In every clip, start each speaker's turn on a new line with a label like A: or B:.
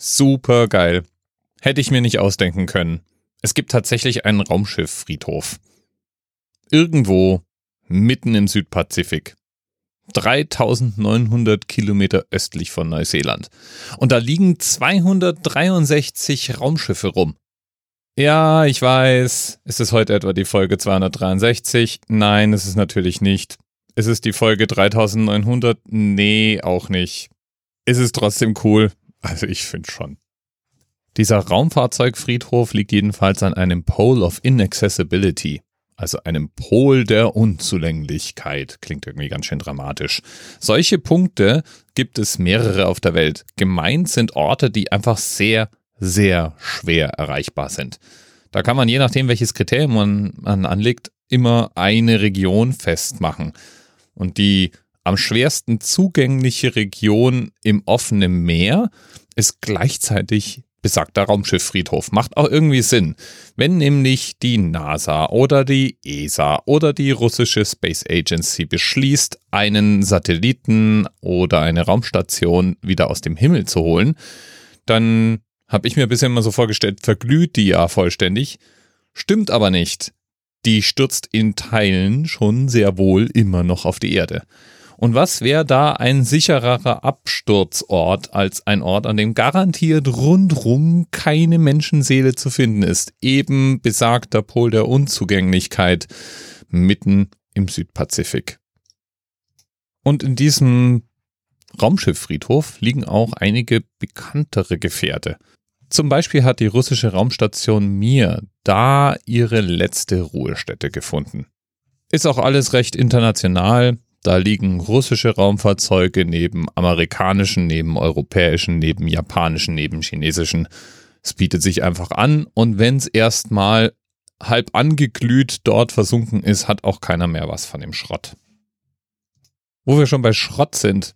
A: Super geil. Hätte ich mir nicht ausdenken können. Es gibt tatsächlich einen Raumschifffriedhof. Irgendwo mitten im Südpazifik. 3900 Kilometer östlich von Neuseeland. Und da liegen 263 Raumschiffe rum. Ja, ich weiß, ist es heute etwa die Folge 263? Nein, ist es natürlich nicht. Ist es die Folge 3900? Nee, auch nicht. Ist es trotzdem cool? Also ich finde schon. Dieser Raumfahrzeugfriedhof liegt jedenfalls an einem Pole of Inaccessibility also einem Pol der Unzulänglichkeit. Klingt irgendwie ganz schön dramatisch. Solche Punkte gibt es mehrere auf der Welt. Gemeint sind Orte, die einfach sehr, sehr schwer erreichbar sind. Da kann man je nachdem, welches Kriterium man, anlegt, immer eine Region festmachen. Und die am schwersten zugängliche Region im offenen Meer ist gleichzeitig besagter Raumschifffriedhof. Macht auch irgendwie Sinn. Wenn nämlich die NASA oder die ESA oder die russische Space Agency beschließt, einen Satelliten oder eine Raumstation wieder aus dem Himmel zu holen, dann habe ich mir bisher immer so vorgestellt, verglüht die ja vollständig. Stimmt aber nicht. Die stürzt in Teilen schon sehr wohl immer noch auf die Erde. Und was wäre da ein sichererer Absturzort als ein Ort, an dem garantiert rundrum keine Menschenseele zu finden ist? Eben besagter Pol der Unzugänglichkeit mitten im Südpazifik. Und in diesem Raumschifffriedhof liegen auch einige bekanntere Gefährte. Zum Beispiel hat die russische Raumstation Mir da ihre letzte Ruhestätte gefunden. Ist auch alles recht international. Da liegen russische Raumfahrzeuge neben amerikanischen, neben europäischen, neben japanischen, neben chinesischen. Es bietet sich einfach an und wenn es erstmal halb angeglüht dort versunken ist, hat auch keiner mehr was von dem Schrott. Wo wir schon bei Schrott sind,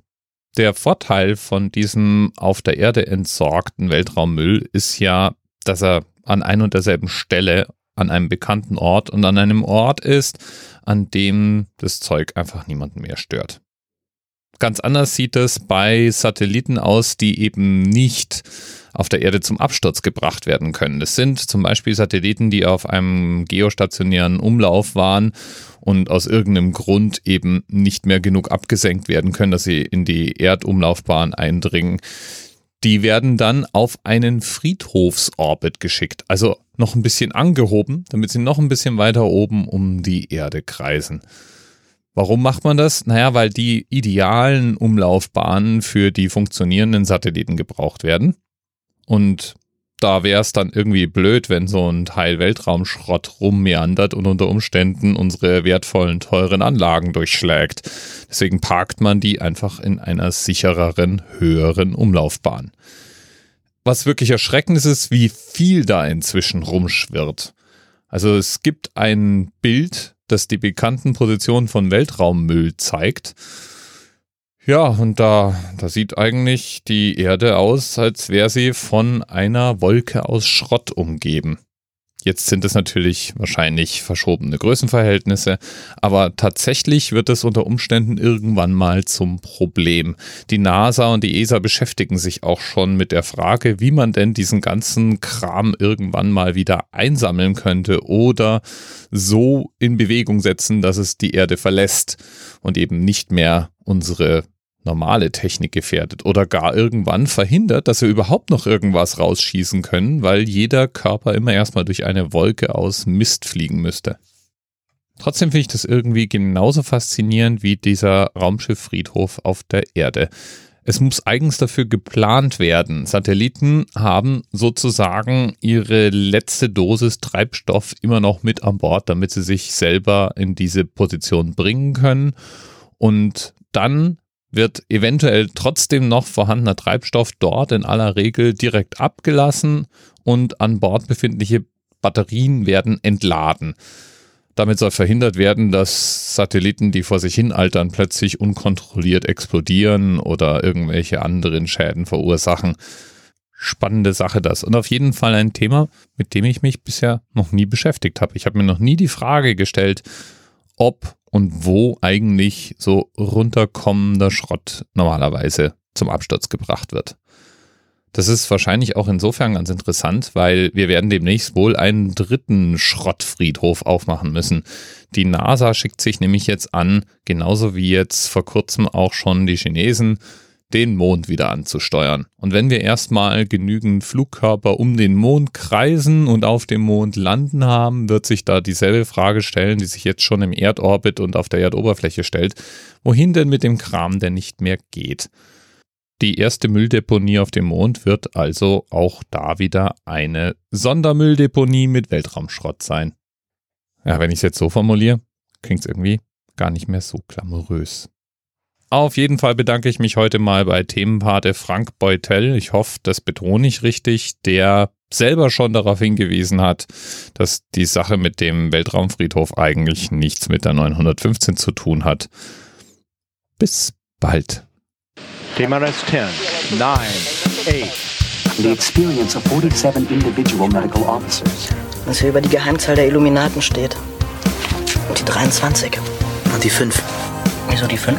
A: der Vorteil von diesem auf der Erde entsorgten Weltraummüll ist ja, dass er an ein und derselben Stelle an einem bekannten Ort und an einem Ort ist, an dem das Zeug einfach niemanden mehr stört. Ganz anders sieht es bei Satelliten aus, die eben nicht auf der Erde zum Absturz gebracht werden können. Das sind zum Beispiel Satelliten, die auf einem geostationären Umlauf waren und aus irgendeinem Grund eben nicht mehr genug abgesenkt werden können, dass sie in die Erdumlaufbahn eindringen die werden dann auf einen Friedhofsorbit geschickt. Also noch ein bisschen angehoben, damit sie noch ein bisschen weiter oben um die Erde kreisen. Warum macht man das? Naja, weil die idealen Umlaufbahnen für die funktionierenden Satelliten gebraucht werden. Und da wäre es dann irgendwie blöd, wenn so ein Teil Weltraumschrott rummeandert und unter Umständen unsere wertvollen, teuren Anlagen durchschlägt. Deswegen parkt man die einfach in einer sichereren, höheren Umlaufbahn. Was wirklich erschreckend ist, ist, wie viel da inzwischen rumschwirrt. Also es gibt ein Bild, das die bekannten Positionen von Weltraummüll zeigt. Ja, und da, da sieht eigentlich die Erde aus, als wäre sie von einer Wolke aus Schrott umgeben. Jetzt sind es natürlich wahrscheinlich verschobene Größenverhältnisse, aber tatsächlich wird es unter Umständen irgendwann mal zum Problem. Die NASA und die ESA beschäftigen sich auch schon mit der Frage, wie man denn diesen ganzen Kram irgendwann mal wieder einsammeln könnte oder so in Bewegung setzen, dass es die Erde verlässt und eben nicht mehr unsere normale Technik gefährdet oder gar irgendwann verhindert, dass wir überhaupt noch irgendwas rausschießen können, weil jeder Körper immer erstmal durch eine Wolke aus Mist fliegen müsste. Trotzdem finde ich das irgendwie genauso faszinierend wie dieser Raumschifffriedhof auf der Erde. Es muss eigens dafür geplant werden. Satelliten haben sozusagen ihre letzte Dosis Treibstoff immer noch mit an Bord, damit sie sich selber in diese Position bringen können. Und dann wird eventuell trotzdem noch vorhandener Treibstoff dort in aller Regel direkt abgelassen und an Bord befindliche Batterien werden entladen. Damit soll verhindert werden, dass Satelliten, die vor sich hin altern, plötzlich unkontrolliert explodieren oder irgendwelche anderen Schäden verursachen. Spannende Sache das. Und auf jeden Fall ein Thema, mit dem ich mich bisher noch nie beschäftigt habe. Ich habe mir noch nie die Frage gestellt, ob und wo eigentlich so runterkommender Schrott normalerweise zum Absturz gebracht wird. Das ist wahrscheinlich auch insofern ganz interessant, weil wir werden demnächst wohl einen dritten Schrottfriedhof aufmachen müssen. Die NASA schickt sich nämlich jetzt an, genauso wie jetzt vor kurzem auch schon die Chinesen, den Mond wieder anzusteuern. Und wenn wir erstmal genügend Flugkörper um den Mond kreisen und auf dem Mond landen haben, wird sich da dieselbe Frage stellen, die sich jetzt schon im Erdorbit und auf der Erdoberfläche stellt. Wohin denn mit dem Kram, der nicht mehr geht? Die erste Mülldeponie auf dem Mond wird also auch da wieder eine Sondermülldeponie mit Weltraumschrott sein. Ja, wenn ich es jetzt so formuliere, klingt es irgendwie gar nicht mehr so glamourös. Auf jeden Fall bedanke ich mich heute mal bei Themenpate Frank Beutel. Ich hoffe, das betone ich richtig, der selber schon darauf hingewiesen hat, dass die Sache mit dem Weltraumfriedhof eigentlich nichts mit der 915 zu tun hat. Bis bald.
B: TMRS 10, 9, 8.
C: The experience of 47 individual medical officers.
D: Was hier über die Geheimzahl der Illuminaten steht. Und die 23.
E: Und die 5.
D: Wieso die 5?